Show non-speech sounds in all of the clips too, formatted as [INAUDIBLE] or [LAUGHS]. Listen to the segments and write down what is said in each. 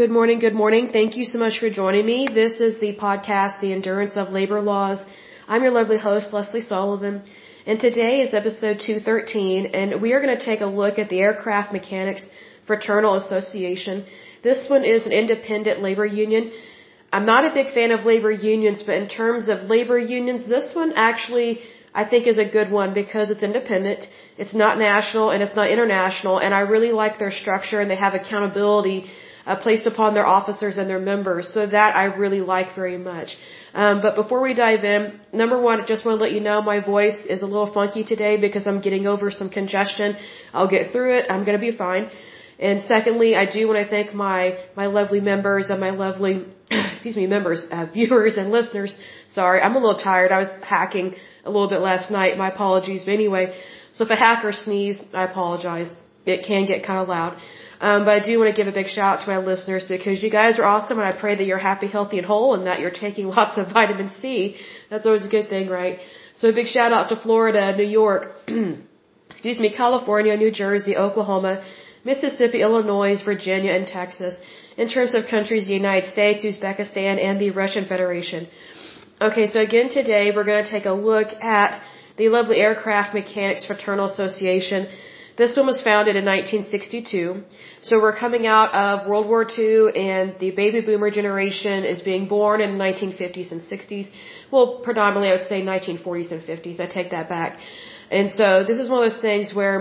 Good morning, good morning. Thank you so much for joining me. This is the podcast, The Endurance of Labor Laws. I'm your lovely host, Lesley Sullivan, and today is episode 213, and we are going to take a look at the Aircraft Mechanics Fraternal Association. This one is an independent labor union. I'm not a big fan of labor unions, but in terms of labor unions, this one actually I think is a good one because it's independent, it's not national, and it's not international, and I really like their structure and they have accountability uh, placed upon their officers and their members. So that I really like very much. Um, but before we dive in, number one, I just want to let you know my voice is a little funky today because I'm getting over some congestion. I'll get through it. I'm going to be fine. And secondly, I do want to thank my my lovely members and my lovely [CLEARS THROAT] excuse me members, uh, viewers and listeners. Sorry, I'm a little tired. I was hacking a little bit last night. My apologies. But anyway, so if a hacker sneezes, I apologize. It can get kind of loud. Um, but I do want to give a big shout out to my listeners because you guys are awesome and I pray that you're happy, healthy, and whole and that you're taking [LAUGHS] lots of vitamin C. That's always a good thing, right? So a big shout out to Florida, New York, [CLEARS THROAT] excuse me, California, New Jersey, Oklahoma, Mississippi, Illinois, Virginia, and Texas. In terms of countries, the United States, Uzbekistan, and the Russian Federation. Okay, so again today we're going to take a look at the lovely Aircraft Mechanics Fraternal Association. This one was founded in 1962. So we're coming out of World War II and the baby boomer generation is being born in the 1950s and 60s. Well, predominantly I would say 1940s and 50s. I take that back. And so this is one of those things where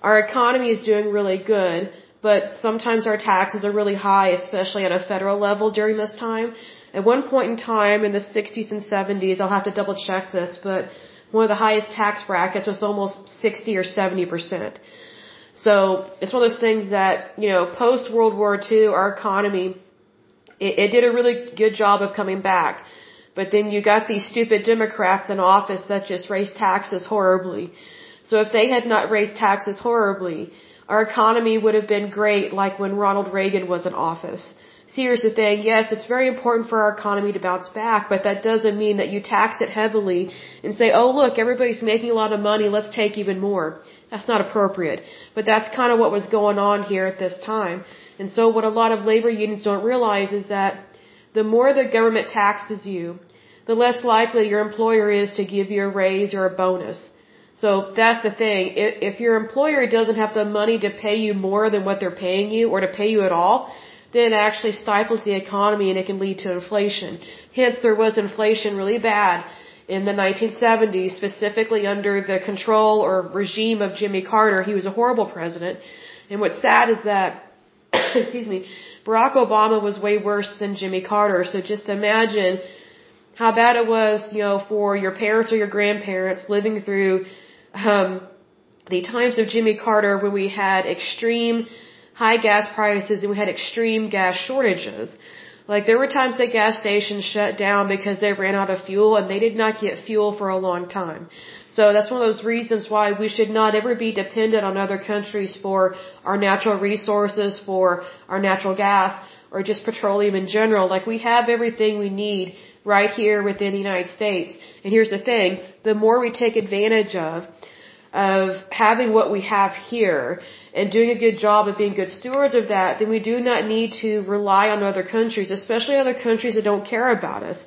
our economy is doing really good, but sometimes our taxes are really high, especially at a federal level during this time. At one point in time in the 60s and 70s, I'll have to double check this, but one of the highest tax brackets was almost 60 or 70 percent. So it's one of those things that, you know, post World War II, our economy, it, it did a really good job of coming back. But then you got these stupid Democrats in office that just raised taxes horribly. So if they had not raised taxes horribly, our economy would have been great like when Ronald Reagan was in office. See, here's the thing. Yes, it's very important for our economy to bounce back, but that doesn't mean that you tax it heavily and say, oh look, everybody's making a lot of money, let's take even more. That's not appropriate. But that's kind of what was going on here at this time. And so what a lot of labor unions don't realize is that the more the government taxes you, the less likely your employer is to give you a raise or a bonus. So that's the thing. If your employer doesn't have the money to pay you more than what they're paying you or to pay you at all, then actually stifles the economy and it can lead to inflation. Hence, there was inflation really bad in the 1970s, specifically under the control or regime of Jimmy Carter. He was a horrible president. And what's sad is that, [COUGHS] excuse me, Barack Obama was way worse than Jimmy Carter. So just imagine how bad it was, you know, for your parents or your grandparents living through um, the times of Jimmy Carter when we had extreme high gas prices and we had extreme gas shortages. Like there were times that gas stations shut down because they ran out of fuel and they did not get fuel for a long time. So that's one of those reasons why we should not ever be dependent on other countries for our natural resources, for our natural gas, or just petroleum in general. Like we have everything we need right here within the United States. And here's the thing, the more we take advantage of, of having what we have here and doing a good job of being good stewards of that, then we do not need to rely on other countries, especially other countries that don't care about us.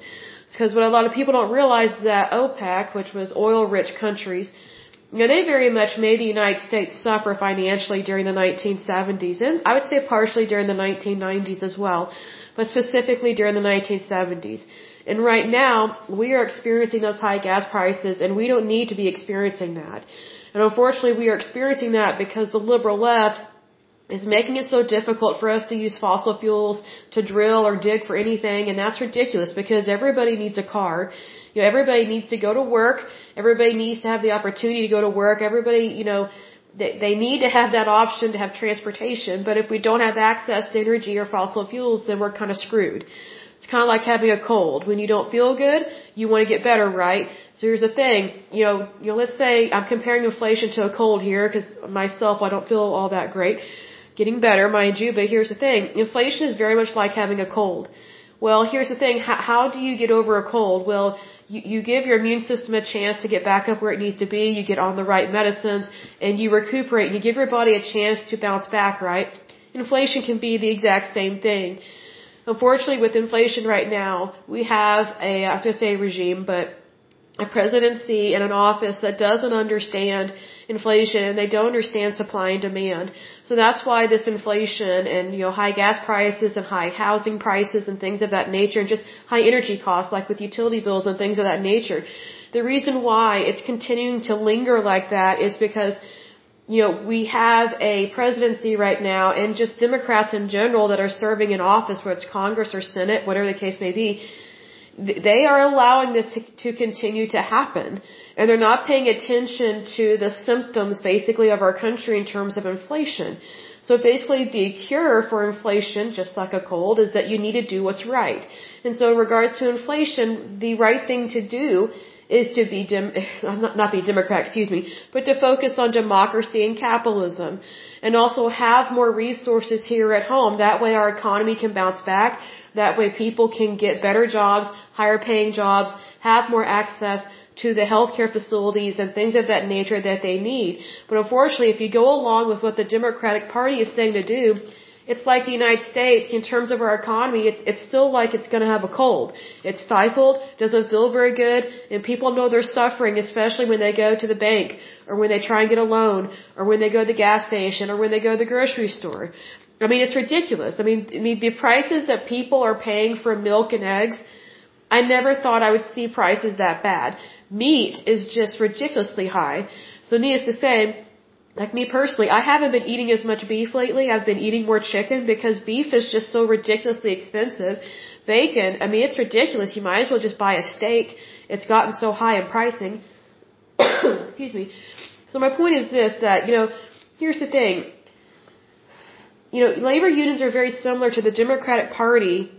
Because what a lot of people don't realize is that OPEC, which was oil-rich countries, you know, they very much made the United States suffer financially during the 1970s, and I would say partially during the 1990s as well, but specifically during the 1970s. And right now, we are experiencing those high gas prices, and we don't need to be experiencing that. And unfortunately, we are experiencing that because the liberal left is making it so difficult for us to use fossil fuels to drill or dig for anything, and that's ridiculous because everybody needs a car. You know, everybody needs to go to work. Everybody needs to have the opportunity to go to work. Everybody, you know, they, they need to have that option to have transportation. But if we don't have access to energy or fossil fuels, then we're kind of screwed. It's kind of like having a cold. When you don't feel good, you want to get better, right? So here's the thing, you know, you know, let's say I'm comparing inflation to a cold here because myself, I don't feel all that great. Getting better, mind you, but here's the thing, inflation is very much like having a cold. Well, here's the thing, how, how do you get over a cold? Well, you, you give your immune system a chance to get back up where it needs to be, you get on the right medicines, and you recuperate, and you give your body a chance to bounce back, right? inflation can be the exact same thing. Unfortunately, with inflation right now, we have a, I was going to say a regime, but a presidency and an office that doesn't understand inflation and they don't understand supply and demand. So that's why this inflation and, you know, high gas prices and high housing prices and things of that nature and just high energy costs like with utility bills and things of that nature. The reason why it's continuing to linger like that is because you know, we have a presidency right now and just Democrats in general that are serving in office, whether it's Congress or Senate, whatever the case may be, they are allowing this to, to continue to happen. And they're not paying attention to the symptoms basically of our country in terms of inflation. So basically the cure for inflation, just like a cold, is that you need to do what's right. And so in regards to inflation, the right thing to do is to be dem- [LAUGHS] not, not be Democrat, excuse me, but to focus on democracy and capitalism and also have more resources here at home. That way our economy can bounce back. That way people can get better jobs, higher paying jobs, have more access to the healthcare facilities and things of that nature that they need. But unfortunately, if you go along with what the Democratic Party is saying to do, it's like the United States in terms of our economy. It's it's still like it's going to have a cold. It's stifled, doesn't feel very good, and people know they're suffering, especially when they go to the bank or when they try and get a loan or when they go to the gas station or when they go to the grocery store. I mean, it's ridiculous. I mean, I mean the prices that people are paying for milk and eggs. I never thought I would see prices that bad. Meat is just ridiculously high. So needless to say, like me personally, I haven't been eating as much beef lately. I've been eating more chicken because beef is just so ridiculously expensive. Bacon, I mean, it's ridiculous. You might as well just buy a steak. It's gotten so high in pricing. [COUGHS] Excuse me. So my point is this, that, you know, here's the thing. You know, labor unions are very similar to the Democratic Party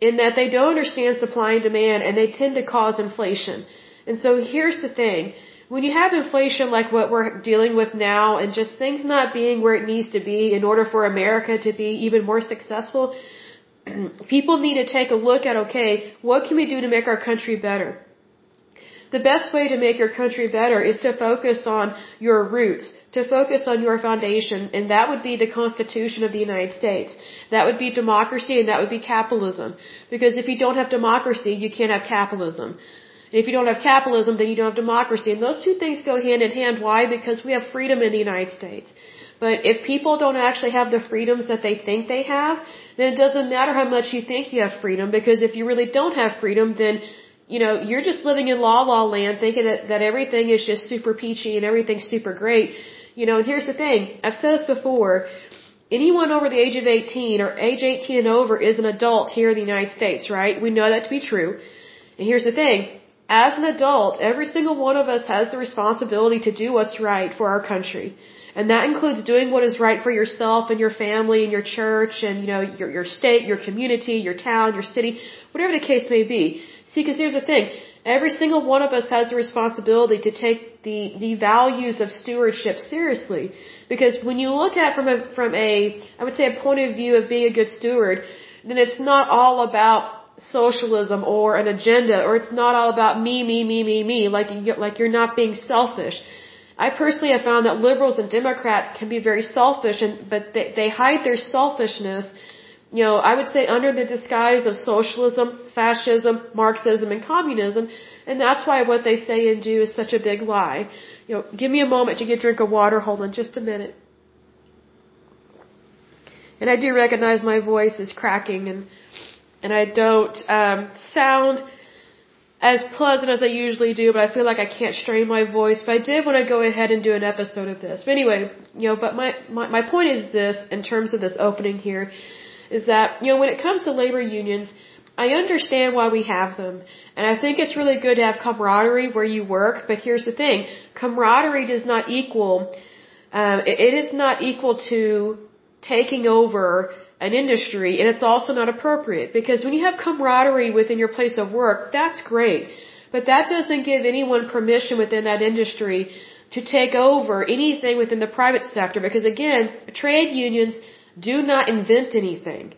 in that they don't understand supply and demand and they tend to cause inflation. And so here's the thing when you have inflation like what we're dealing with now and just things not being where it needs to be in order for America to be even more successful, [CLEARS THROAT] people need to take a look at, okay, what can we do to make our country better? The best way to make your country better is to focus on your roots, to focus on your foundation, and that would be the Constitution of the United States. That would be democracy and that would be capitalism. Because if you don't have democracy, you can't have capitalism. If you don't have capitalism, then you don't have democracy. And those two things go hand in hand. Why? Because we have freedom in the United States. But if people don't actually have the freedoms that they think they have, then it doesn't matter how much you think you have freedom, because if you really don't have freedom, then, you know, you're just living in la la land thinking that, that everything is just super peachy and everything's super great. You know, and here's the thing. I've said this before. Anyone over the age of 18 or age 18 and over is an adult here in the United States, right? We know that to be true. And here's the thing as an adult, every single one of us has the responsibility to do what's right for our country. And that includes doing what is right for yourself and your family and your church and, you know, your, your state, your community, your town, your city, whatever the case may be. See, because here's the thing. Every single one of us has a responsibility to take the, the values of stewardship seriously. Because when you look at from a, from a, I would say a point of view of being a good steward, then it's not all about socialism or an agenda or it's not all about me, me, me, me, me, like, like you're not being selfish. I personally have found that liberals and Democrats can be very selfish and, but they, they hide their selfishness, you know, I would say under the disguise of socialism, fascism, Marxism, and communism, and that's why what they say and do is such a big lie. You know, give me a moment to get a drink of water, hold on just a minute. And I do recognize my voice is cracking and and I don't um, sound as pleasant as I usually do, but I feel like I can't strain my voice. But I did want to go ahead and do an episode of this. But anyway, you know, but my, my, my point is this in terms of this opening here is that, you know, when it comes to labor unions, I understand why we have them. And I think it's really good to have camaraderie where you work. But here's the thing. Camaraderie does not equal, um, it, it is not equal to taking over an industry and it's also not appropriate because when you have camaraderie within your place of work, that's great. But that doesn't give anyone permission within that industry to take over anything within the private sector because again, trade unions do not invent anything.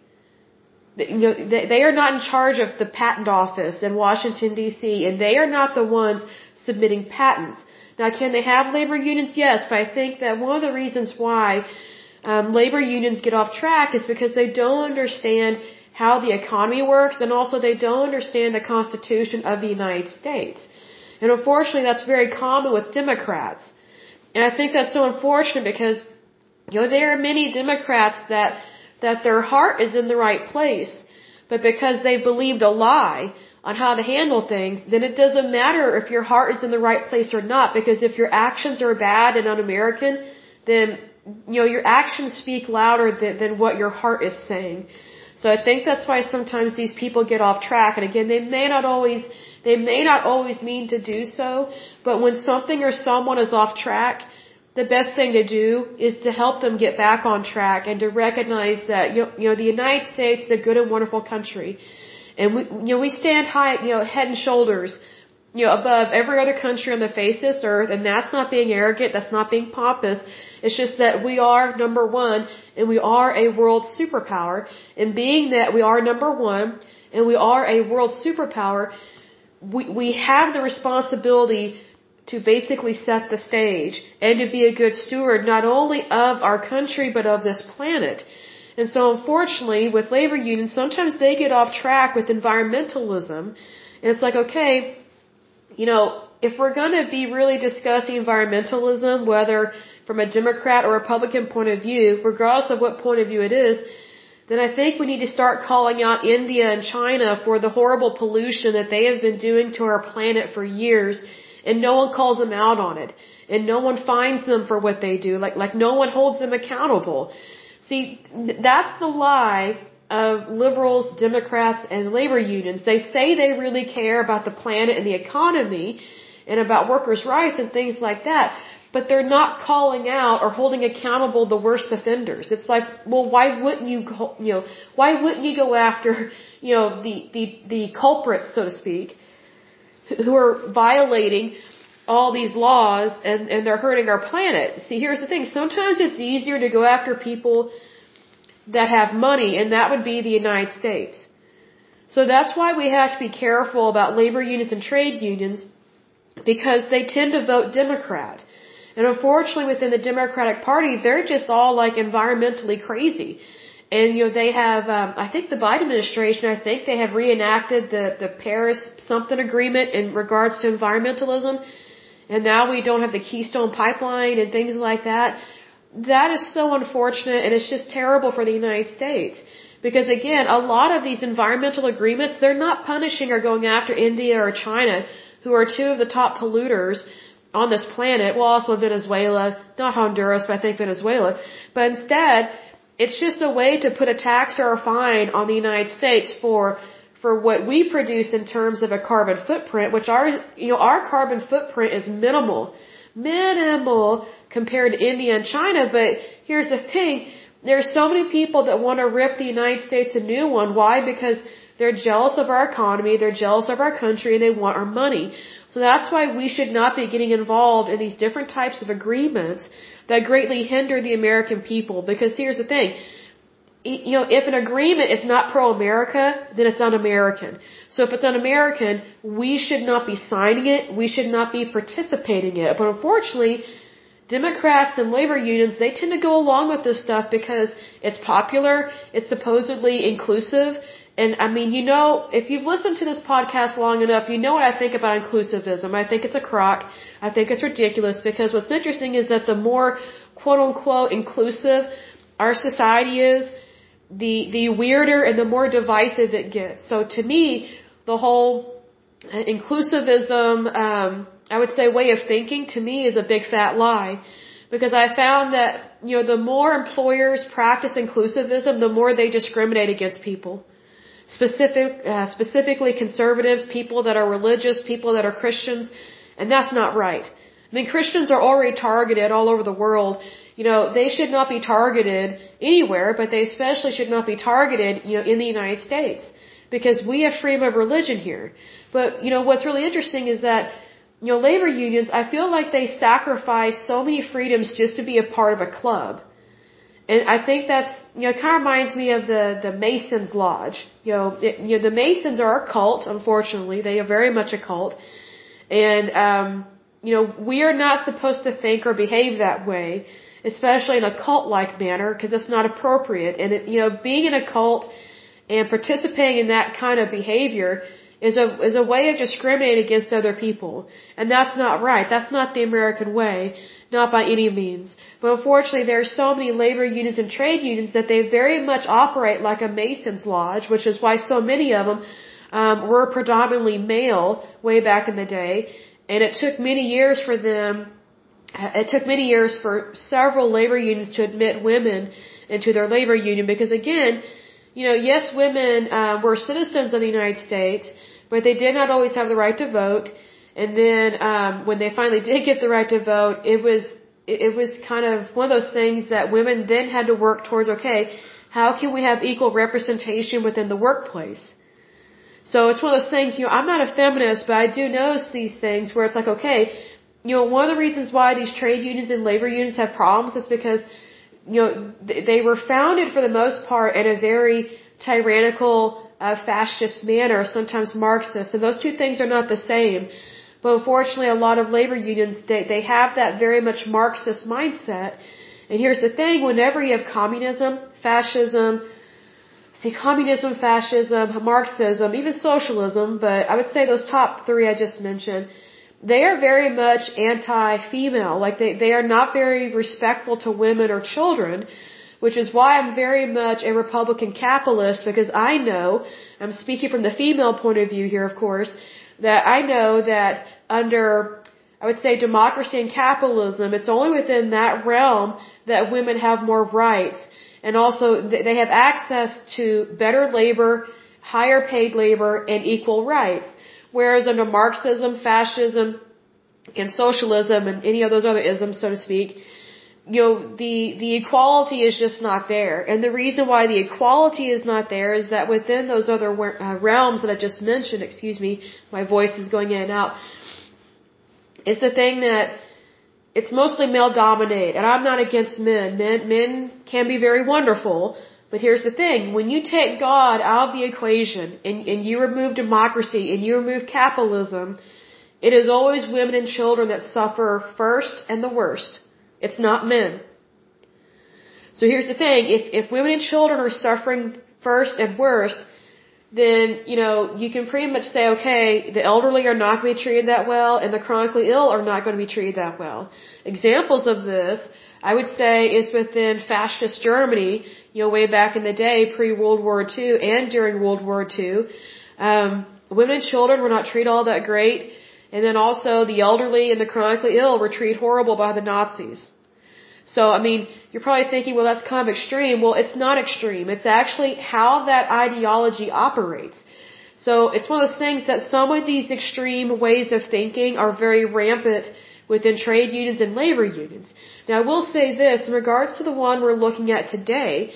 You know, they are not in charge of the patent office in Washington DC and they are not the ones submitting patents. Now can they have labor unions? Yes, but I think that one of the reasons why um, labor unions get off track is because they don't understand how the economy works and also they don't understand the Constitution of the United States. And unfortunately, that's very common with Democrats. And I think that's so unfortunate because, you know, there are many Democrats that, that their heart is in the right place, but because they believed a lie on how to handle things, then it doesn't matter if your heart is in the right place or not, because if your actions are bad and un-American, then, you know, your actions speak louder than, than what your heart is saying. So I think that's why sometimes these people get off track. And again, they may not always, they may not always mean to do so, but when something or someone is off track, the best thing to do is to help them get back on track and to recognize that, you know, the United States is a good and wonderful country. And we, you know, we stand high, you know, head and shoulders, you know, above every other country on the face of this earth. And that's not being arrogant. That's not being pompous. It's just that we are number one and we are a world superpower. And being that we are number one and we are a world superpower, we, we have the responsibility to basically set the stage and to be a good steward not only of our country but of this planet. And so unfortunately with labor unions sometimes they get off track with environmentalism and it's like okay, you know, if we're going to be really discussing environmentalism whether from a Democrat or Republican point of view, regardless of what point of view it is, then I think we need to start calling out India and China for the horrible pollution that they have been doing to our planet for years, and no one calls them out on it, and no one finds them for what they do, like like no one holds them accountable. See, that's the lie of liberals, Democrats, and labor unions. They say they really care about the planet and the economy, and about workers' rights and things like that but they're not calling out or holding accountable the worst offenders. It's like, well, why wouldn't you, you know, why wouldn't you go after, you know, the, the, the culprits, so to speak, who are violating all these laws and, and they're hurting our planet. See, here's the thing. Sometimes it's easier to go after people that have money, and that would be the United States. So that's why we have to be careful about labor unions and trade unions because they tend to vote Democrat. And unfortunately, within the Democratic Party, they're just all like environmentally crazy. And you know they have, um, I think the Biden administration, I think they have reenacted the the Paris something agreement in regards to environmentalism, and now we don't have the Keystone Pipeline and things like that. That is so unfortunate, and it's just terrible for the United States. Because again, a lot of these environmental agreements, they're not punishing or going after India or China, who are two of the top polluters on this planet, well also Venezuela, not Honduras, but I think Venezuela, but instead, it's just a way to put a tax or a fine on the United States for for what we produce in terms of a carbon footprint, which our you know our carbon footprint is minimal, minimal compared to India and China. But here's the thing: there's so many people that want to rip the United States a new one. Why? Because they're jealous of our economy, they're jealous of our country, and they want our money. So that's why we should not be getting involved in these different types of agreements that greatly hinder the American people. Because here's the thing. You know, if an agreement is not pro-America, then it's un-American. So if it's un-American, we should not be signing it. We should not be participating in it. But unfortunately, Democrats and labor unions, they tend to go along with this stuff because it's popular, it's supposedly inclusive, and I mean, you know, if you've listened to this podcast long enough, you know what I think about inclusivism. I think it's a crock. I think it's ridiculous because what's interesting is that the more quote unquote inclusive our society is, the, the weirder and the more divisive it gets. So to me, the whole inclusivism, um, I would say way of thinking to me is a big fat lie. Because I found that, you know, the more employers practice inclusivism, the more they discriminate against people specific, uh, specifically conservatives, people that are religious, people that are Christians, and that's not right. I mean, Christians are already targeted all over the world. You know, they should not be targeted anywhere, but they especially should not be targeted, you know, in the United States. Because we have freedom of religion here. But, you know, what's really interesting is that, you know, labor unions, I feel like they sacrifice so many freedoms just to be a part of a club. And I think that's, you know, it kind of reminds me of the, the Masons Lodge. You know, it, you know, the Masons are a cult, unfortunately. They are very much a cult. And, um, you know, we are not supposed to think or behave that way. especially in a cult-like manner, because it's not appropriate. And it, you know, being in a cult and participating in that kind of behavior is a is a way of discriminating against other people, and that's not right. That's not the American way, not by any means. But unfortunately, there are so many labor unions and trade unions that they very much operate like a Mason's lodge, which is why so many of them um, were predominantly male way back in the day, and it took many years for them. It took many years for several labor unions to admit women into their labor union because again you know, yes, women uh, were citizens of the United States, but they did not always have the right to vote. And then um, when they finally [LAUGHS] did get the right to vote, it was it was kind of one of those things that women then had to work towards. Okay, how can we have equal representation within the workplace? So it's one of those things. You know, I'm not a feminist, but I do notice these things where it's like, okay, you know, one of the reasons why these trade unions and labor unions have problems is because you know, they were founded for the most part in a very tyrannical, uh, fascist manner, sometimes Marxist, and those two things are not the same. But unfortunately, a lot of labor unions, they, they have that very much Marxist mindset. And here's the thing, whenever you have communism, fascism, see, communism, fascism, Marxism, even socialism, but I would say those top three I just mentioned, they are very much anti-female. Like they, they are not very respectful to women or children, which is why I'm very much a Republican capitalist because I know, I'm speaking from the female point of view here, of course, that I know that under, I would say democracy and capitalism, it's only within that realm that women have more rights. And also they have access to better labor, higher paid labor, and equal rights. Whereas under Marxism, fascism, and socialism and any of those other isms, so to speak, you know, the, the equality is just not there. And the reason why the equality is not there is that within those other uh, realms that I just mentioned, excuse me, my voice is going in and out, is the thing that it's mostly male dominated. And I'm not against men. Men, men can be very wonderful, but here's the thing, when you take God out of the equation and, and you remove democracy and you remove capitalism, it is always women and children that suffer first and the worst. It's not men. So here's the thing, if, if women and children are suffering first and worst, then, you know, you can pretty much say, okay, the elderly are not going to be treated that well and the chronically ill are not going to be treated that well. Examples of this I would say is within fascist Germany, you know, way back in the day, pre-World War II and during World War II. Um, women and children were not treated all that great. And then also the elderly and the chronically ill were treated horrible by the Nazis. So, I mean, you're probably thinking, well, that's kind of extreme. Well, it's not extreme. It's actually how that ideology operates. So, it's one of those things that some of these extreme ways of thinking are very rampant within trade unions and labor unions. Now, I will say this in regards to the one we're looking at today,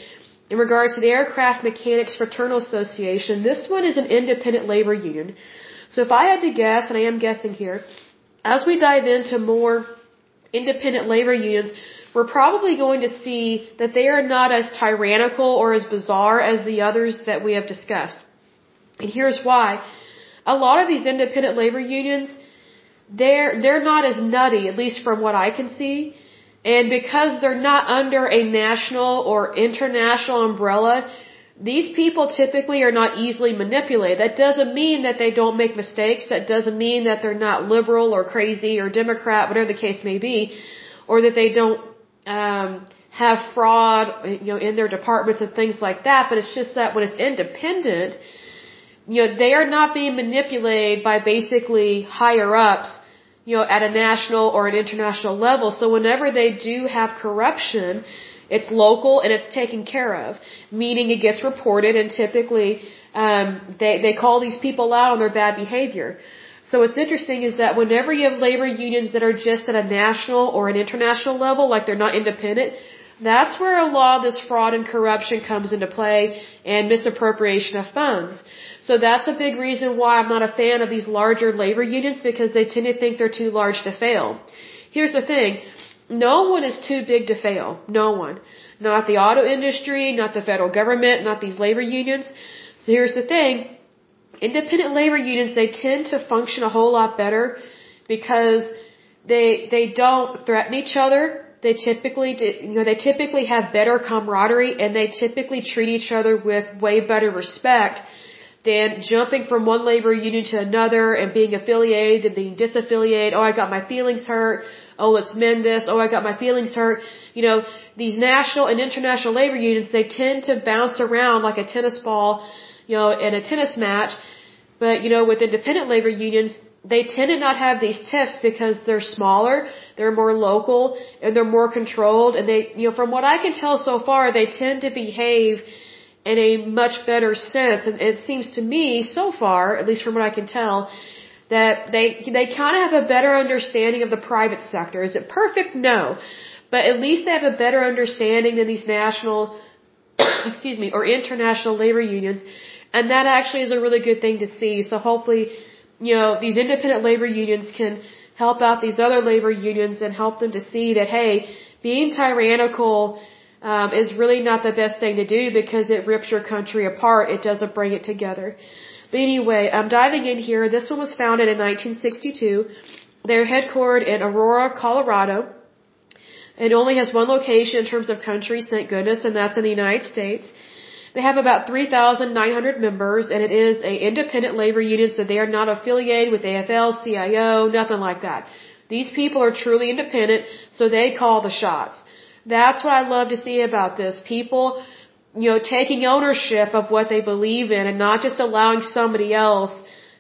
in regards to the Aircraft Mechanics Fraternal Association, this one is an independent labor union. So if I had to guess, and I am guessing here, as we dive into more independent labor unions, we're probably going to see that they are not as tyrannical or as bizarre as the others that we have discussed. And here's why. A lot of these independent labor unions, they're they're not as nutty, at least from what I can see. And because they're not under a national or international umbrella, these people typically are not easily manipulated. That doesn't mean that they don't make mistakes. That doesn't mean that they're not liberal or crazy or Democrat, whatever the case may be, or that they don't um, have fraud, you know, in their departments and things like that. But it's just that when it's independent, you know, they are not being manipulated by basically higher ups you know, at a national or an international level. So whenever they do have corruption, it's local and it's taken care of, meaning it gets reported and typically um, they they call these people out on their bad behavior. So what's interesting is that whenever you have labor unions that are just at a national or an international level, like they're not independent, that's where a lot of this fraud and corruption comes into play and misappropriation of funds. So that's a big reason why I'm not a fan of these larger labor unions because they tend to think they're too large to fail. Here's the thing. No one is too big to fail. No one. Not the auto industry, not the federal government, not these labor unions. So here's the thing. Independent labor unions, they tend to function a whole lot better because they, they don't threaten each other they typically, you know, they typically have better camaraderie and they typically treat each other with way better respect than jumping from one labor union to another and being affiliated and being disaffiliated. Oh, I got my feelings hurt. Oh, let's mend this. Oh, I got my feelings hurt. You know, these national and international labor unions, they tend to bounce around like a tennis ball, you know, in a tennis match. But, you know, with independent labor unions, they tend to not have these tiffs because they're smaller, they're more local, and they're more controlled. And they, you know, from what I can tell so far, they tend to behave in a much better sense. And it seems to me so far, at least from what I can tell, that they they kind of have a better understanding of the private sector. Is it perfect? No, but at least they have a better understanding than these national, [COUGHS] excuse me, or international labor unions, and that actually is a really good thing to see. So hopefully you know, these independent labor unions can help out these other labor unions and help them to see that, hey, being tyrannical um, is really not the best thing to do because it rips your country apart. It doesn't bring it together. But anyway, I'm diving in here. This one was founded in 1962. They're headquartered in Aurora, Colorado. It only has one location in terms of countries, thank goodness, and that's in the United States. They have about 3,900 members, and it is a independent labor union, so they are not affiliated with AFL, CIO, nothing like that. These people are truly independent, so they call the shots. That's what I love to see about this. People, you know, taking ownership of what they believe in and not just allowing somebody else,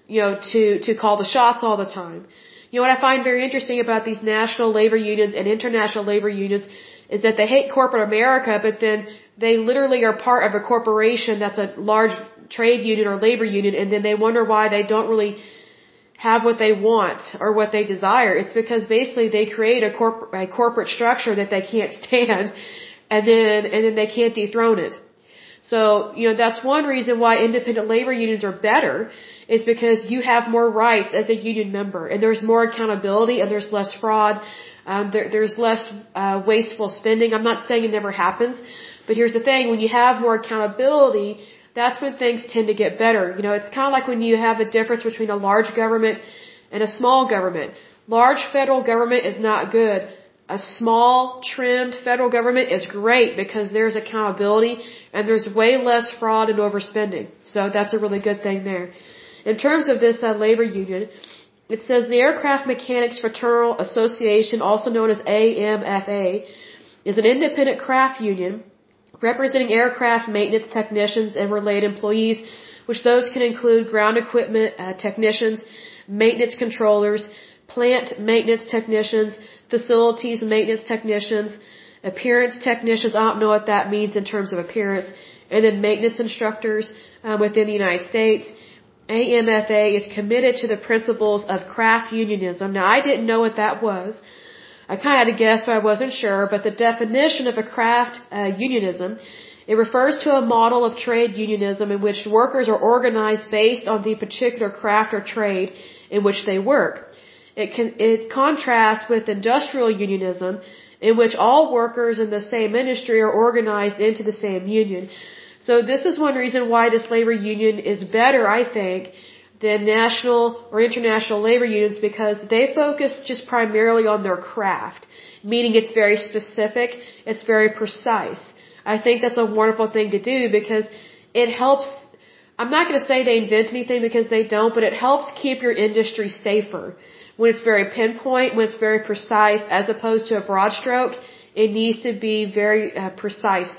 you know, to, to call the shots all the time. You know what I find very interesting about these national labor unions and international labor unions is that they hate corporate America, but then they literally are part of a corporation that's a large trade union or labor union, and then they wonder why they don't really have what they want or what they desire. It's because basically they create a, corp- a corporate structure that they can't [LAUGHS] stand, and then and then they can't dethrone it. So you know that's one reason why independent labor unions are better is because you have more rights as a union member, and there's more accountability, and there's less fraud. Um, there, there's less uh, wasteful spending. I'm not saying it never happens, but here's the thing: when you have more accountability, that's when things tend to get better. You know, it's kind of like when you have a difference between a large government and a small government. Large federal government is not good. A small, trimmed federal government is great because there's accountability and there's way less fraud and overspending. So that's a really good thing there. In terms of this uh, labor union, it says the Aircraft Mechanics Fraternal Association, also known as AMFA, is an independent craft union representing aircraft maintenance technicians and related employees, which those can include ground equipment uh, technicians, maintenance controllers, plant maintenance technicians, facilities maintenance technicians, appearance technicians. I don't know what that means in terms of appearance, and then maintenance instructors uh, within the United States. AMFA is committed to the principles of craft unionism. Now, I didn't know what that was. I kind of had to guess, but I wasn't sure. But the definition of a craft uh, unionism, it refers to a model of trade unionism in which workers are organized based on the particular craft or trade in which they work. It, can, it contrasts with industrial unionism, in which all workers in the same industry are organized into the same union. So this is one reason why this labor union is better, I think, than national or international labor unions because they focus just primarily on their craft, meaning it's very specific, it's very precise. I think that's a wonderful thing to do because it helps I'm not going to say they invent anything because they don't, but it helps keep your industry safer. When it's very pinpoint, when it's very precise, as opposed to a broad stroke, it needs to be very uh, precise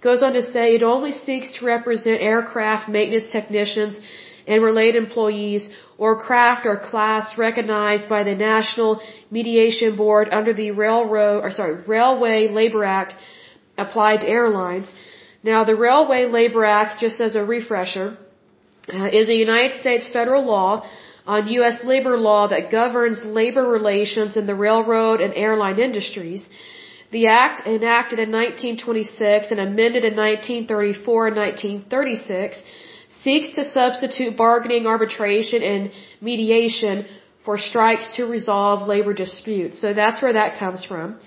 goes on to say it only seeks to represent aircraft maintenance technicians and related employees or craft or class recognized by the National Mediation Board under the Railroad or sorry, Railway Labor Act applied to airlines. Now the Railway Labor Act, just as a refresher, uh, is a United States federal law on U.S. labor law that governs labor relations in the railroad and airline industries. The Act, enacted in 1926 and amended in 1934 and 1936, seeks to substitute bargaining, arbitration, and mediation for strikes to resolve labor disputes. So that's where that comes from.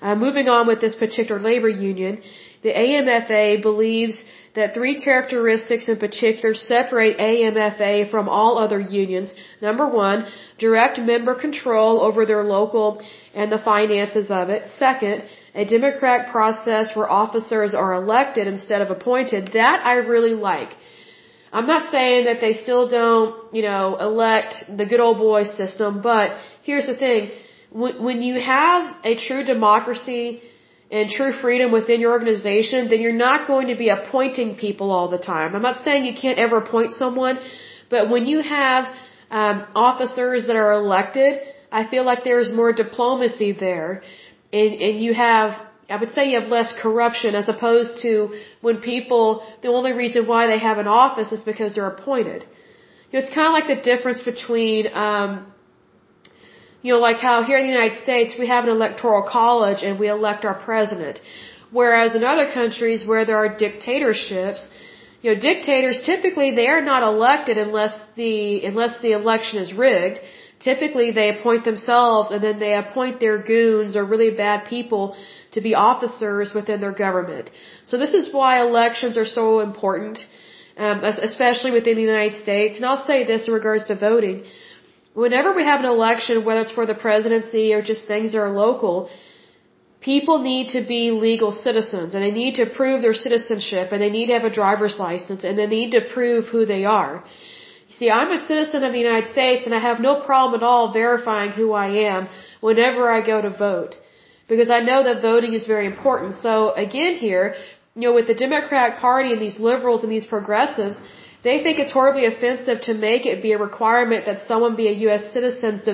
Uh, moving on with this particular labor union, the AMFA believes that three characteristics in particular separate AMFA from all other unions. Number one, direct member control over their local and the finances of it. Second, a democratic process where officers are elected instead of appointed. That I really like. I'm not saying that they still don't, you know, elect the good old boy system, but here's the thing. When you have a true democracy, and true freedom within your organization, then you're not going to be appointing people all the time. I'm not saying you can't ever appoint someone, but when you have um, officers that are elected, I feel like there is more diplomacy there, and and you have. I would say you have less corruption as opposed to when people, the only reason why they have an office is because they're appointed. You know, it's kind of like the difference between, um, you know, like how here in the United States we have an electoral college and we elect our president. Whereas in other countries where there are dictatorships, you know, dictators typically they are not elected unless the unless the election is rigged. Typically they appoint themselves and then they appoint their goons or really bad people to be officers within their government. So this is why elections are so important, um, especially within the United States. And I'll say this in regards to voting whenever we have an election, whether it's for the presidency or just things that are local, people need to be legal citizens and they need to prove their citizenship and they need to have a driver's license and they need to prove who they are. You see, I'm a citizen of the United States and I have no problem at all verifying who I am whenever I go to vote. Because I know that voting is very important. So again here, you know, with the Democratic Party and these liberals and these progressives, they think it's horribly offensive to make it be a requirement that someone be a U.S. citizen to,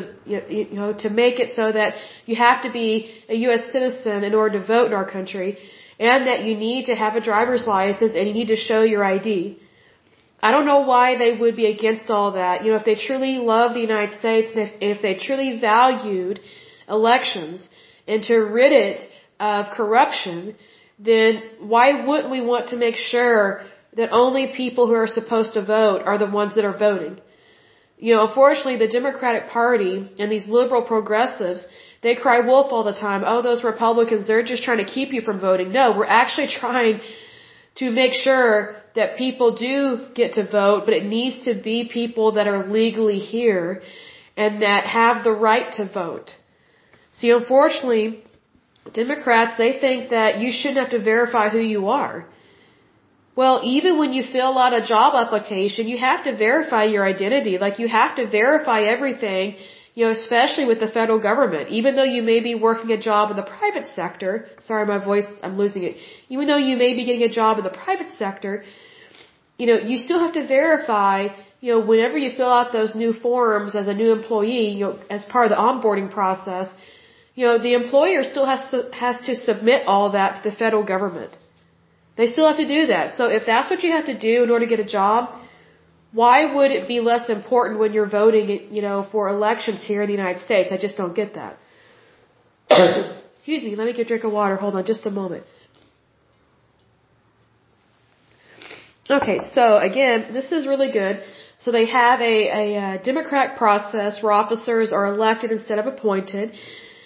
you know, to make it so that you have to be a U.S. citizen in order to vote in our country, and that you need to have a driver's license and you need to show your ID. I don't know why they would be against all that. You know, if they truly love the United States and if, and if they truly valued elections and to rid it of corruption, then why wouldn't we want to make sure that only people who are supposed to vote are the ones that are voting. You know, unfortunately, the Democratic Party and these liberal progressives, they cry wolf all the time. Oh, those Republicans, they're just trying to keep you from voting. No, we're actually [LAUGHS] trying to make sure that people do get to vote, but it needs to be people that are legally here and that have the right to vote. See, unfortunately, Democrats, they think that you shouldn't have to verify who you are. Well, even when you fill out a job application, you have to verify your identity. Like you have to verify everything, you know, especially with the federal government. Even though you may be working a job in the private sector, sorry, my voice, I'm losing it. Even though you may be getting a job in the private sector, you know, you still have to verify, you know, whenever you fill out those new forms as a new employee, you know, as part of the onboarding process, you know, the employer still has to, has to submit all that to the federal government. They still have to do that. So if that's what you have to do in order to get a job, why would it be less important when you're voting, you know, for elections here in the United States? I just don't get that. [COUGHS] Excuse me, let me get a drink of water. Hold on just a moment. Okay, so again, this is really good. So they have a, a, uh, a democratic process where officers are elected instead of appointed.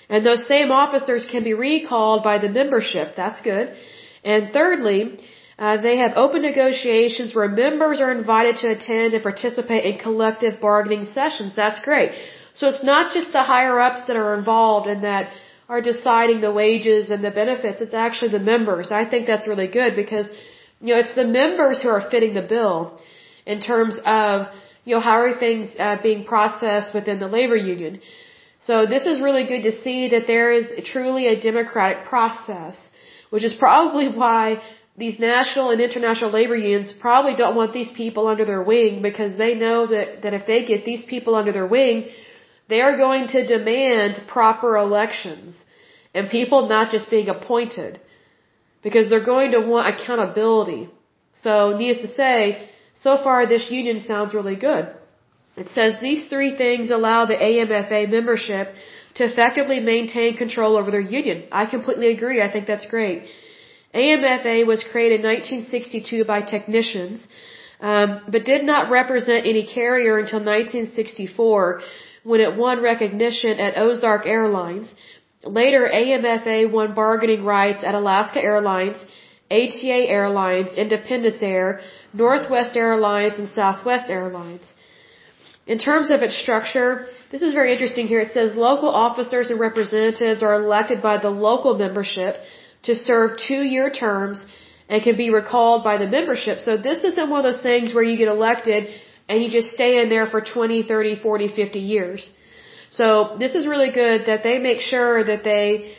And those same officers can be recalled by the membership. That's good. And thirdly, uh, they have open negotiations where members are invited to attend and participate in collective bargaining sessions. That's great. So it's not just the higher ups that are involved and that are deciding the wages and the benefits. It's actually the members. I think that's really good because, you know, it's the members who are fitting the bill in terms of, you know, how are things uh, being processed within the labor union. So this is really good to see that there is truly a democratic process which is probably why these national and international labor unions probably don't want these people under their wing because they know that, that if they get these people under their wing, they are going to demand proper elections and people not just being appointed because they're going to want accountability. So needless to say, so far this union sounds really good. It says these three things allow the AMFA membership to effectively maintain control over their union. I completely agree. I think that's great. AMFA was created in 1962 by technicians, um, but did not represent any carrier until 1964 when it won recognition at Ozark Airlines. Later, AMFA won bargaining rights at Alaska Airlines ATA Airlines, Independence Air, Northwest Airlines, and Southwest Airlines. In terms of its structure, this is very interesting here. It says local officers and representatives are elected by the local membership to serve two-year terms and can be recalled by the membership. So this isn't one of those things where you get elected and you just stay in there for 20, 30, 40, 50 years. So this is really good that they make sure that they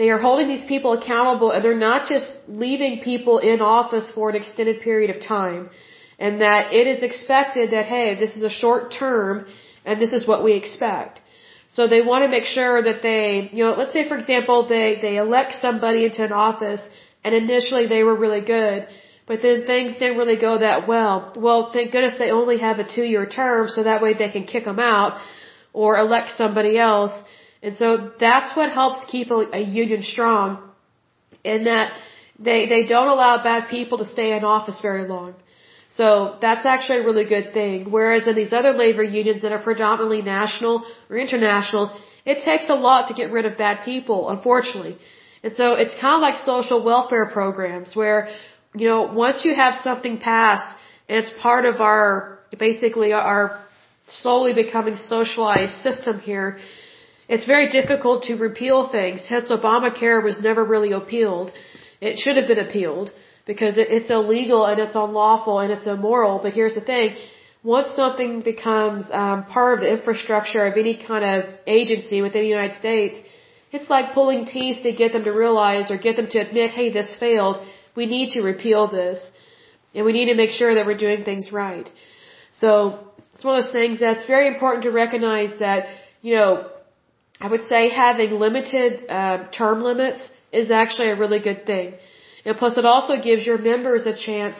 they are holding these people accountable and they're not just leaving people in office for an extended period of time and that it is expected that hey, this is a short term and this is what we expect. So they want to make sure that they, you know, let's say for example they they elect somebody into an office and initially they were really good, but then things didn't really go that well. Well, thank goodness they only have a two year term so that way they can kick them out or elect somebody else. And so that's what helps keep a, a union strong in that they, they don't allow bad people to stay in office very long. So that's actually a really good thing. Whereas in these other labor unions that are predominantly national or international, it takes a lot to get rid of bad people, unfortunately. And so it's kind of like social welfare programs where, you know, once you have something passed it's part of our, basically our slowly becoming socialized system here, it's very difficult to repeal things. Hence Obamacare was never really appealed. It should have been appealed because it's illegal and it's unlawful and it's immoral. But here's the thing. Once something becomes um, part of the infrastructure of any kind of agency within the United States, it's like pulling teeth to get them to realize or get them to admit, hey, this failed. We need to repeal this. And we need to make sure that we're doing things right. So it's one of those things that's very important to recognize that, you know, I would say having limited uh, term limits is actually a really good thing. And plus it also gives your members a chance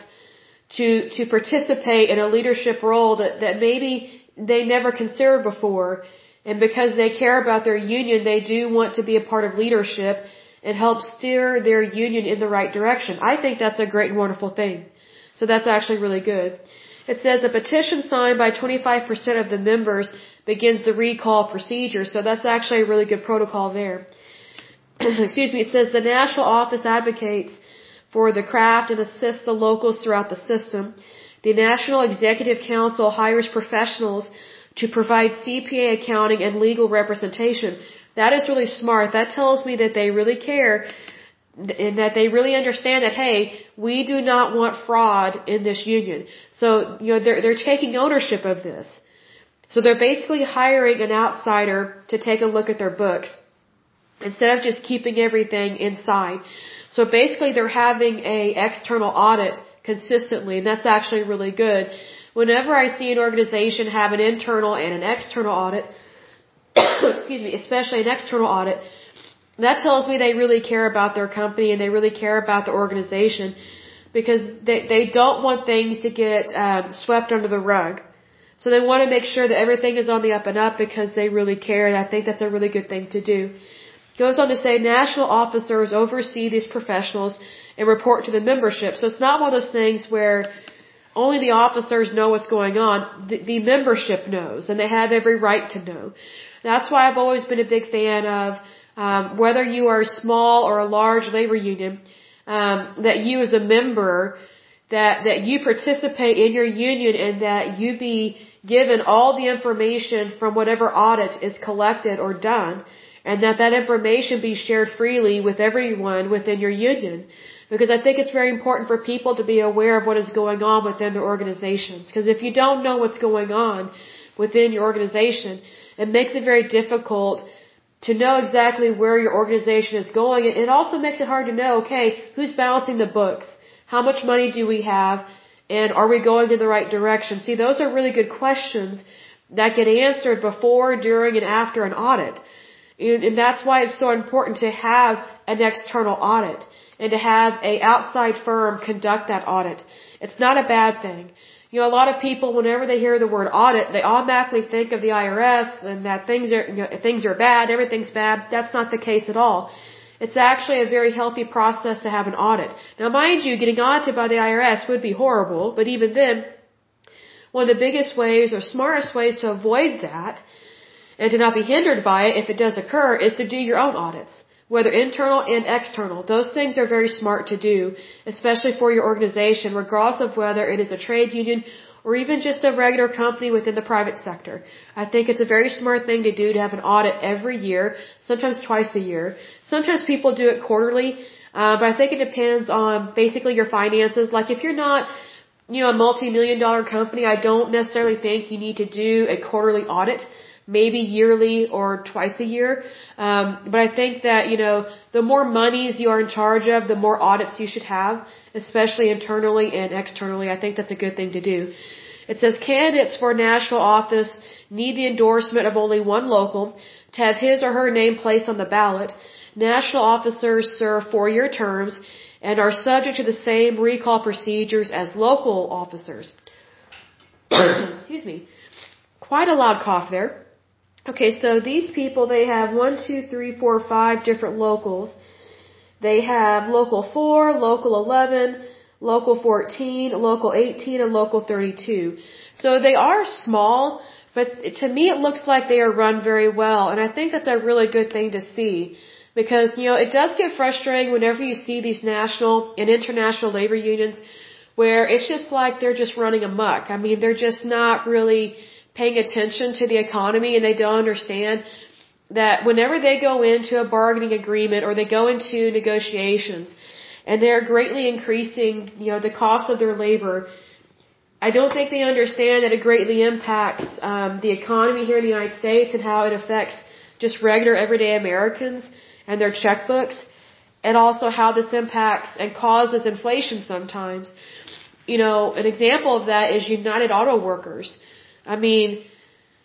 to, to participate in a leadership role that, that maybe they never considered before and because they care about their union, they do want to be a part of leadership and help steer their union in the right direction. I think that's a great and wonderful thing. So that's actually really good. It says a petition signed by 25% of the members begins the recall procedure. So that's actually a really good protocol there. [CLEARS THROAT] Excuse me. It says the national office advocates for the craft and assists the locals throughout the system. The National Executive Council hires professionals to provide CPA accounting and legal representation. That is really smart. That tells me that they really care and that they really understand that hey, we do not want fraud in this union. So, you know, they're they're taking ownership of this. So they're basically hiring an outsider to take a look at their books instead of just keeping everything inside. So basically they're having a external audit consistently and that's actually really good Whenever I see an organization have an internal and an external audit, [COUGHS] excuse me, especially an external audit, that tells me they really care about their company and they really care about the organization because they, they don't want things to get um, swept under the rug. So they want to make sure that everything is on the up and up because they really care and I think that's a really good thing to do. Goes on to say national officers oversee these professionals and report to the membership. So it's not one of those things where only the officers know what's going on. The, the membership knows, and they have every right to know. That's why I've always been a big fan of um, whether you are a small or a large labor union, um, that you as a member, that that you participate in your union and that you be given all the information from whatever audit is collected or done, and that that information be shared freely with everyone within your union because I think it's very important for people to be aware of what is going on within their organizations. Because if you don't know what's going on within your organization, it makes it very difficult to know exactly where your organization is going. It also makes it hard to know, okay, who's balancing the books? How much money do we have? And are we going in the right direction? See, those are really good questions that get answered before, during, and after an audit. And that's why it's so important to have an external audit and to have a outside firm conduct that audit. It's not a bad thing. You know, a lot of people, whenever they hear the word audit, they automatically think of the IRS and that things are, you know, things are bad, everything's bad. That's not the case at all. It's actually a very healthy process to have an audit. Now mind you, getting audited by the IRS would be horrible, but even then, one of the biggest ways or smartest ways to avoid that and to not be hindered by it if it does occur is to do your own audits whether internal and external. Those things are very smart to do, especially for your organization, regardless of whether it is a trade union or even just a regular company within the private sector. I think it's a very smart thing to do to have an audit every year, sometimes twice a year. Sometimes people do it quarterly, uh, but I think it depends on basically your finances. Like if you're not, you know, a multi-million dollar company, I don't necessarily think you need to do a quarterly audit maybe yearly or twice a year. Um, but I think that, you know, the more monies you are in charge of, the more audits you should have, especially internally and externally. I think that's a good thing to do. It says candidates for national office need the endorsement of only one local to have his or her name placed on the ballot. National officers serve four-year terms and are subject to the same recall procedures as local officers. [COUGHS] Excuse me. Quite a loud cough there. Okay, so these people, they have one, two, three, four, five different locals. They have local 4, local 11, local 14, local 18, and local 32. So they are small, but to me it looks like they are run very well, and I think that's a really good thing to see. Because, you know, it does get frustrating whenever you see these national and international labor unions where it's just like they're just running amok. I mean, they're just not really paying attention to the economy and they don't understand that whenever they go into a bargaining agreement or they go into negotiations and they're greatly increasing, you know, the cost of their labor, I don't think they understand that it greatly impacts um, the economy here in the United States and how it affects just regular everyday Americans and their checkbooks, and also how this impacts and causes inflation sometimes. You know, an example of that is United Auto Workers. I mean,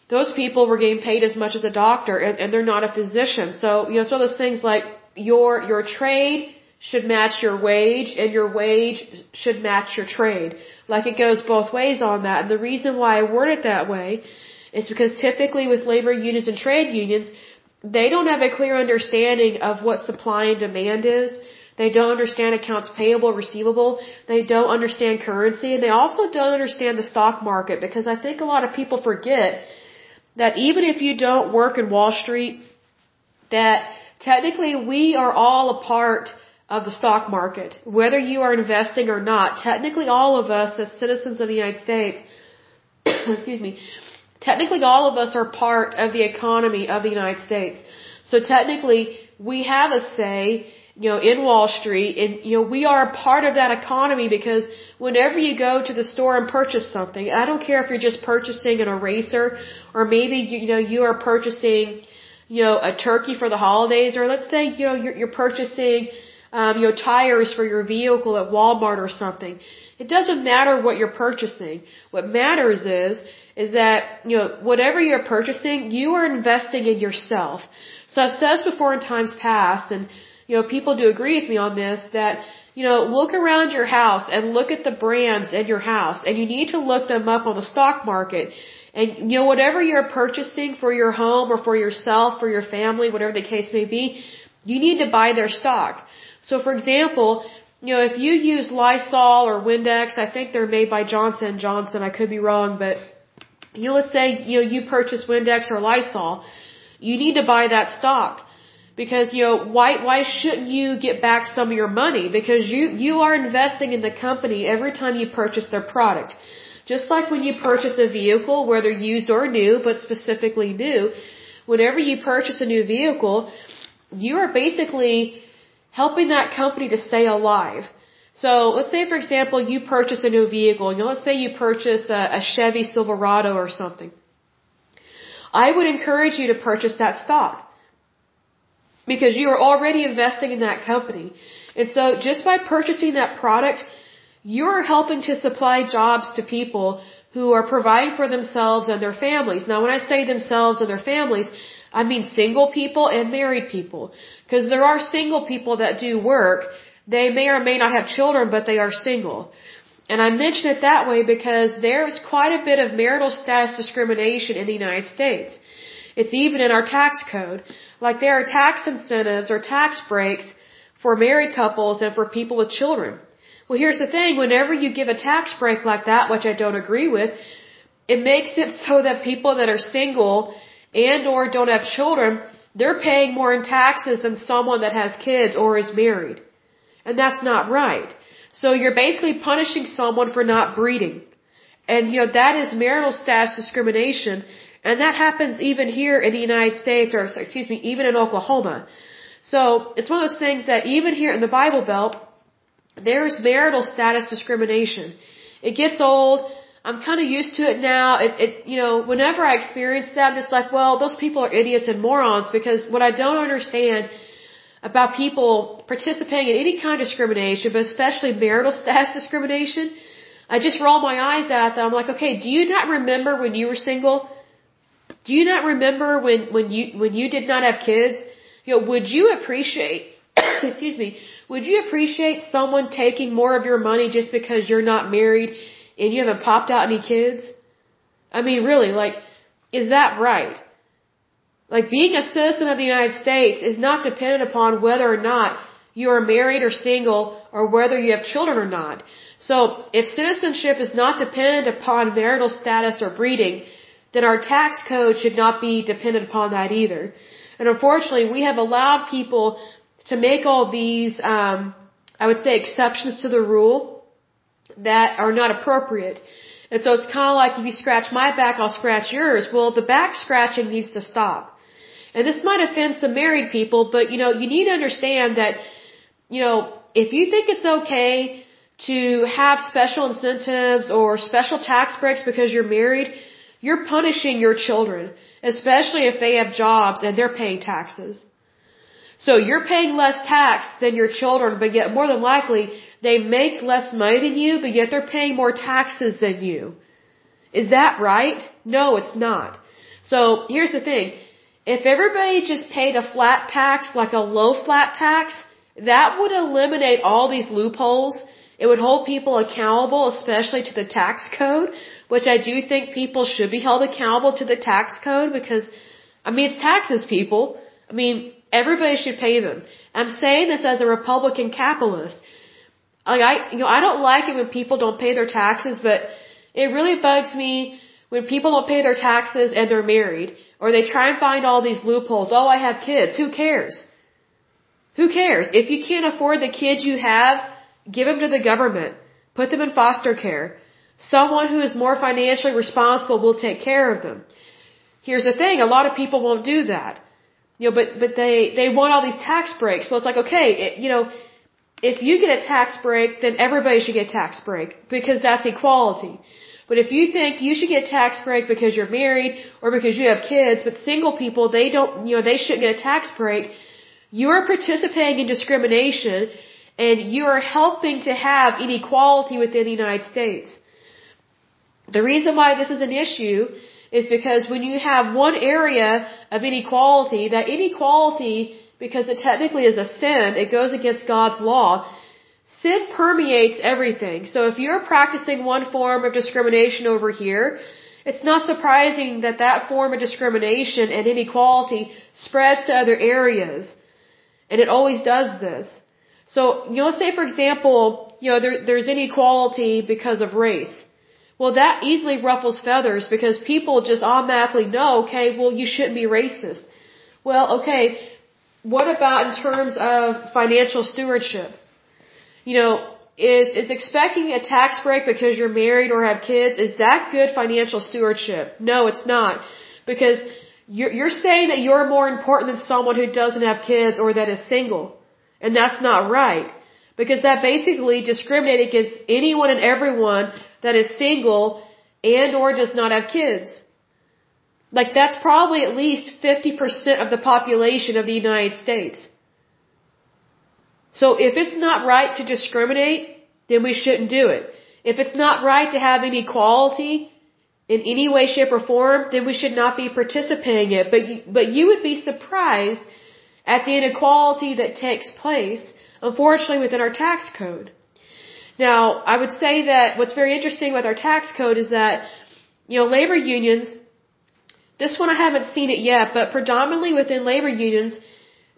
those people were getting paid as much as a doctor and, and they're not a physician. So, you know, so those things like your, your trade should match your wage and your wage should match your trade. Like it goes both ways on that. And the reason why I word it that way is because typically with labor unions and trade unions, they don't have a clear understanding of what supply and demand is. They don't understand accounts payable, receivable. They don't understand currency. And they also don't understand the stock market because I think a lot of people forget that even if you don't work in Wall Street, that technically we are all a part of the stock market. Whether you are investing or not, technically all of us as citizens of the United States, [COUGHS] excuse me, technically all of us are part of the economy of the United States. So technically we have a say you know, in Wall Street, and you know, we are a part of that economy because whenever you go to the store and purchase something, I don't care if you're just purchasing an eraser or maybe you, know you are purchasing, you know, a turkey for the holidays, or let's say you know you're, you're purchasing, um, you know, tires for your vehicle at Walmart or something. It doesn't matter what you're purchasing. What matters is is that you know whatever you're purchasing, you are investing in yourself. So I've said this before in times past, and you know, people do agree with me on this that, you know, look around your house and look at the brands in your house and you need to look them up on the stock market. And, you know, whatever you're purchasing for your home or for yourself, for your family, whatever the case may be, you need to buy their stock. So for example, you know, if you use Lysol or Windex, I think they're made by Johnson Johnson, I could be wrong, but you know, let's say, you know, you purchase Windex or Lysol, you need to buy that stock. Because, you know, why, why shouldn't you get back some of your money? Because you, you are investing in the company every time you purchase their product. Just like when you purchase a vehicle, whether used or new, but specifically new, whenever you purchase a new vehicle, you are basically helping that company to stay alive. So let's say, for example, you purchase a new vehicle. You know, let's say you purchase a, a Chevy Silverado or something. I would encourage you to purchase that stock because you are already investing in that company. And so just by purchasing that product, you're helping to supply jobs to people who are providing for themselves and their families. Now when I say themselves and their families, I mean single people and married people. Because there are single people that do work. They may or may not have children, but they are single. And I mention it that way because there is quite a bit of marital status discrimination in the United States. It's even in our tax code. Like there are tax incentives or tax breaks for married couples and for people with children. Well, here's the thing. Whenever you give a tax break like that, which I don't agree with, it makes it so that people that are single and or don't have children they're paying more in taxes than someone that has kids or is married. And that's not right. So you're basically punishing someone for not breeding. And you know, that is marital status discrimination. And that happens even here in the United States, or excuse me, even in Oklahoma. So it's one of those things that even here in the Bible Belt, there's marital status discrimination. It gets old. I'm kind of used to it now. It, it, you know, whenever I experience that, I'm just like, well, those people are idiots and morons because what I don't understand about people participating in any kind of discrimination, but especially marital [LAUGHS] status discrimination, I just roll my eyes at them. I'm like, okay, do you not remember when you were single? Do you not remember when, when you, when you did not have kids? You know, would you appreciate, [COUGHS] excuse me, would you appreciate someone taking more of your money just because you're not married and you haven't popped out any kids? I mean, really, like, is that right? Like, being a citizen of the United States is not dependent upon whether or not you are married or single or whether you have children or not. So, if citizenship is not dependent upon marital status or breeding, then our tax code should not be dependent upon that either. And unfortunately, we have allowed people to make all these, um, I would say, exceptions to the rule that are not appropriate. And so it's kind of like if you scratch my back, I'll scratch yours. Well, the back scratching needs to stop. And this might offend some married people, but you know, you need to understand that, you know, if you think it's okay to have special incentives or special tax breaks because you're married, you're punishing your children, especially if they have jobs and they're paying taxes. So you're paying less tax than your children, but yet more than likely they make less money than you, but yet they're paying more taxes than you. Is that right? No, it's not. So here's the thing. If everybody just paid a flat tax, like a low flat tax, that would eliminate all these loopholes. It would hold people accountable, especially to the tax code, which I do think people should be held accountable to the tax code because, I mean, it's taxes, people. I mean, Everybody should pay them. I'm saying this as a Republican capitalist. Like I, you know, I don't like it when people don't pay their taxes, but it really bugs me when people don't pay their taxes and they're married, or they try and find all these loopholes. Oh, I have kids. Who cares? Who cares? If you can't afford the kids you have, give them to the government. Put them in foster care. Someone who is more financially responsible will take care of them. Here's the thing, a lot of people won't do that. You know, but but they they want all these tax breaks. Well, it's like okay, it, you know, if you get a tax break, then everybody should get a tax break because that's equality. But if you think you should get a tax break because you're married or because you have kids, but single people they don't, you know, they shouldn't get a tax break, you are participating in discrimination and you are helping to have inequality within the United States. The reason why this is an issue is because when you have one area of inequality, that inequality, because it technically is a sin, it goes against God's law, sin permeates everything. So if you're practicing one form of discrimination over here, it's not surprising that that form of discrimination and inequality spreads to other areas. And it always does this. So, you know, say for example, you know, there, there's inequality because of race. Well, that easily ruffles feathers because people just automatically know, okay, well, you shouldn't be racist. Well, okay, what about in terms of financial stewardship? You know, is, is expecting a tax break because you're married or have kids, is that good financial stewardship? No, it's not. Because you're, you're saying that you're more important than someone who doesn't have kids or that is single. And that's not right. Because that basically discriminates against anyone and everyone that is single and or does not have kids. Like that's probably at least 50% of the population of the United States. So if it's not right to discriminate, then we shouldn't do it. If it's not right to have inequality in any way, shape, or form, then we should not be participating in it. But you, but you would be surprised at the inequality that takes place, unfortunately, within our tax code. Now, I would say that what's very interesting with our tax code is that, you know, labor unions, this one I haven't seen it yet, but predominantly within labor unions,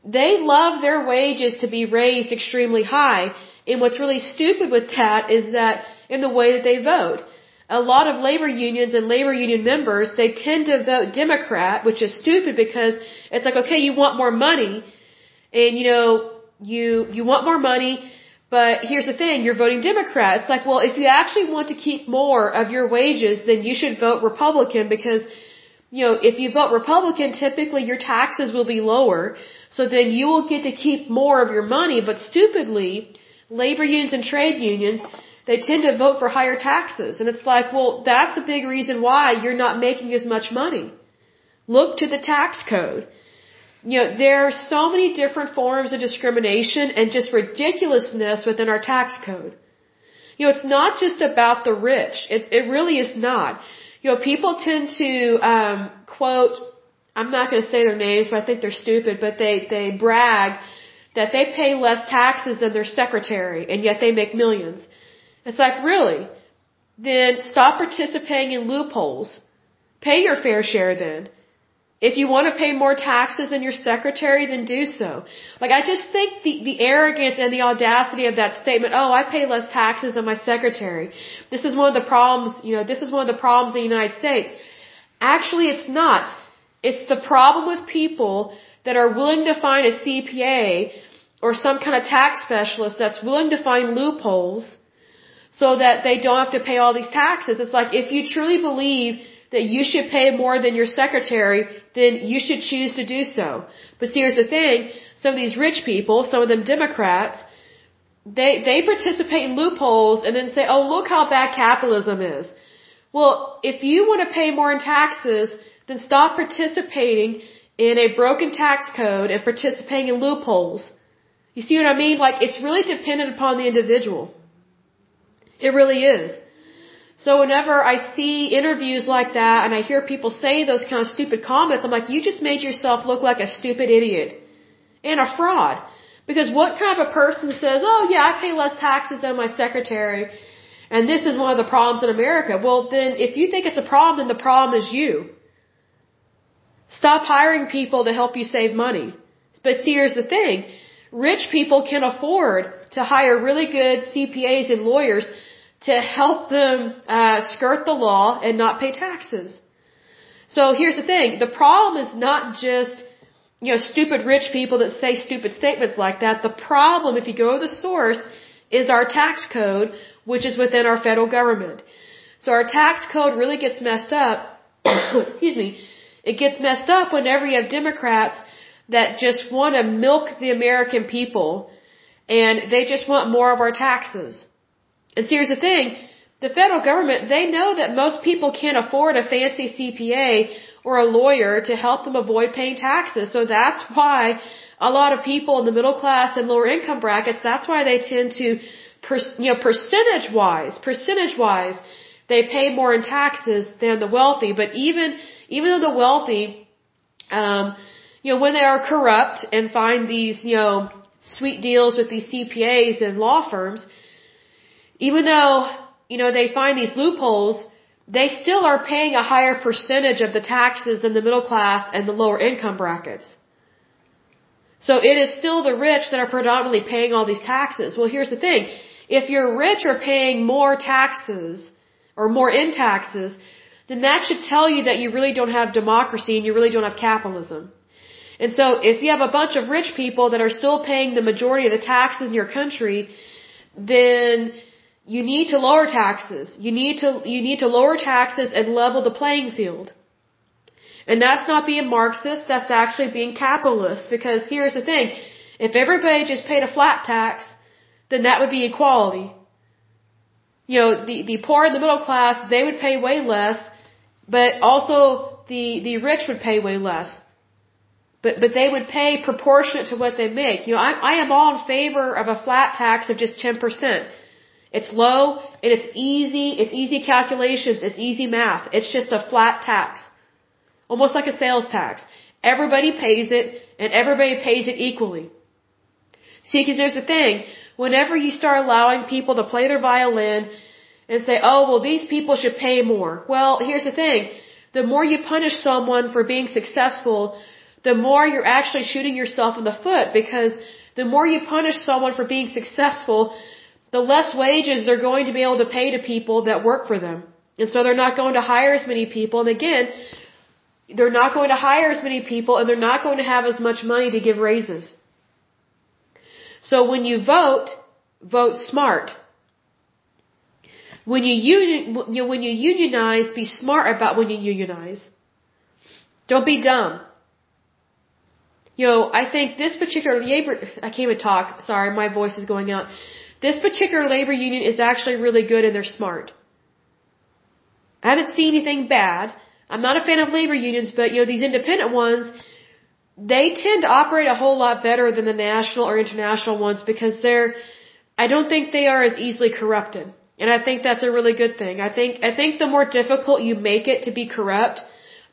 they love their wages to be raised extremely high. And what's really stupid with that is that in the way that they vote. a lot of labor unions and labor union members, they tend to vote Democrat, which is stupid because it's like, okay, you want more money and you know, you, you want more money, but here's the thing, you're voting Democrat. It's like, well, if you actually want to keep more of your wages, then you should vote Republican because, you know, if you vote Republican, typically your taxes will be lower. So then you will get to keep more of your money, but stupidly, labor unions and trade unions, they tend to vote for higher taxes. And it's like, well, that's a big reason why you're not making as much money. Look to the tax code. You know, there are so many different forms of discrimination and just ridiculousness within our tax code. You know, it's not just about the rich. It, it really is not. You know, people tend to, um, quote, I'm not going to say their names, but I think they're stupid, but they, they brag that they pay less taxes than their secretary, and yet they make millions. It's like, really? Then stop participating in loopholes. Pay your fair share then. If you want to pay more taxes than your secretary, then do so. Like, I just think the, the arrogance and the audacity of that statement, oh, I pay less taxes than my secretary. This is one of the problems, you know, this is one of the problems in the United States. Actually, it's not. It's the problem with people that are willing to find a CPA or some kind of tax specialist that's willing to find loopholes so that they don't have to pay all these taxes. It's like if you truly believe that you should pay more than your secretary, then you should choose to do so. But see, here's the thing, some of these rich people, some of them Democrats, they, they participate in loopholes and then say, oh, look how bad capitalism is. Well, if you want to pay more in taxes, then stop participating in a broken tax code and participating in loopholes. You see what I mean? Like, it's really dependent upon the individual. It really is. So whenever I see interviews like that and I hear people say those kind of stupid comments, I'm like, you just made yourself look like a stupid idiot and a fraud. Because what kind of a person says, oh yeah, I pay less taxes than my secretary and this is one of the problems in America? Well then, if you think it's a problem, then the problem is you. Stop hiring people to help you save money. But see, here's the thing. Rich people can afford to hire really good CPAs and lawyers to help them uh, skirt the law and not pay taxes. So here's the thing: the problem is not just you know stupid rich people that say stupid statements like that. The problem, if you go to the source, is our tax code, which is within our federal government. So our tax code really gets messed up. [COUGHS] excuse me. It gets messed up whenever you have Democrats that just want to milk the American people and they just want more of our taxes. And so here's the thing. The federal government, they know that most people can't afford a fancy CPA or a lawyer to help them avoid paying taxes. So that's why a lot of people in the middle class and lower income brackets, that's why they tend to, you know, percentage wise, percentage wise, they pay more in taxes than the wealthy. But even, even though the wealthy, um, you know, when they are corrupt and find these, you know, sweet deals with these CPAs and law firms, even though, you know, they find these loopholes, they still are paying a higher percentage of the taxes than the middle class and the lower income brackets. So it is still the rich that are predominantly paying all these taxes. Well, here's the thing. If you're rich or paying more taxes or more in taxes, then that should tell you that you really don't have democracy and you really don't have capitalism. And so if you have a bunch of rich people that are still paying the majority of the taxes in your country, then you need to lower taxes. You need to, you need to lower taxes and level the playing field. And that's not being Marxist, that's actually being capitalist because here's the thing. If everybody just paid a flat tax, then that would be equality. You know, the, the poor and the middle class, they would pay way less, but also the, the rich would pay way less. But, but they would pay proportionate to what they make. You know, I, I am all in favor of a flat tax of just 10%. It's low and it's easy, it's easy calculations, it's easy math. It's just a flat tax. Almost like a sales tax. Everybody pays it and everybody pays it equally. See, because there's the thing. Whenever you start allowing people to play their violin and say, oh, well, these people should pay more. Well, here's the thing. The more you punish someone for being successful, the more you're actually shooting yourself in the foot because the more you punish someone for being successful, the less wages they're going to be able to pay to people that work for them. And so they're not going to hire as many people. And again, they're not going to hire as many people and they're not going to have as much money to give raises. So when you vote, vote smart. When you union, when you unionize, be smart about when you unionize. Don't be dumb. You know, I think this particular labor, I can't even talk, sorry, my voice is going out. This particular labor union is actually really good and they're smart. I haven't seen anything bad. I'm not a fan of labor unions, but you know, these independent ones, they tend to operate a whole lot better than the national or international ones because they're, I don't think they are as easily corrupted. And I think that's a really good thing. I think, I think the more difficult you make it to be corrupt,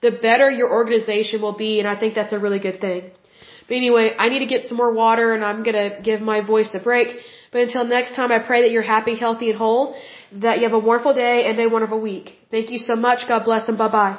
the better your organization will be, and I think that's a really good thing. But anyway, I need to get some more water and I'm gonna give my voice a break. But until next time, I pray that you're happy, healthy, and whole, that you have a wonderful day and a wonderful week. Thank you so much. God bless and bye bye.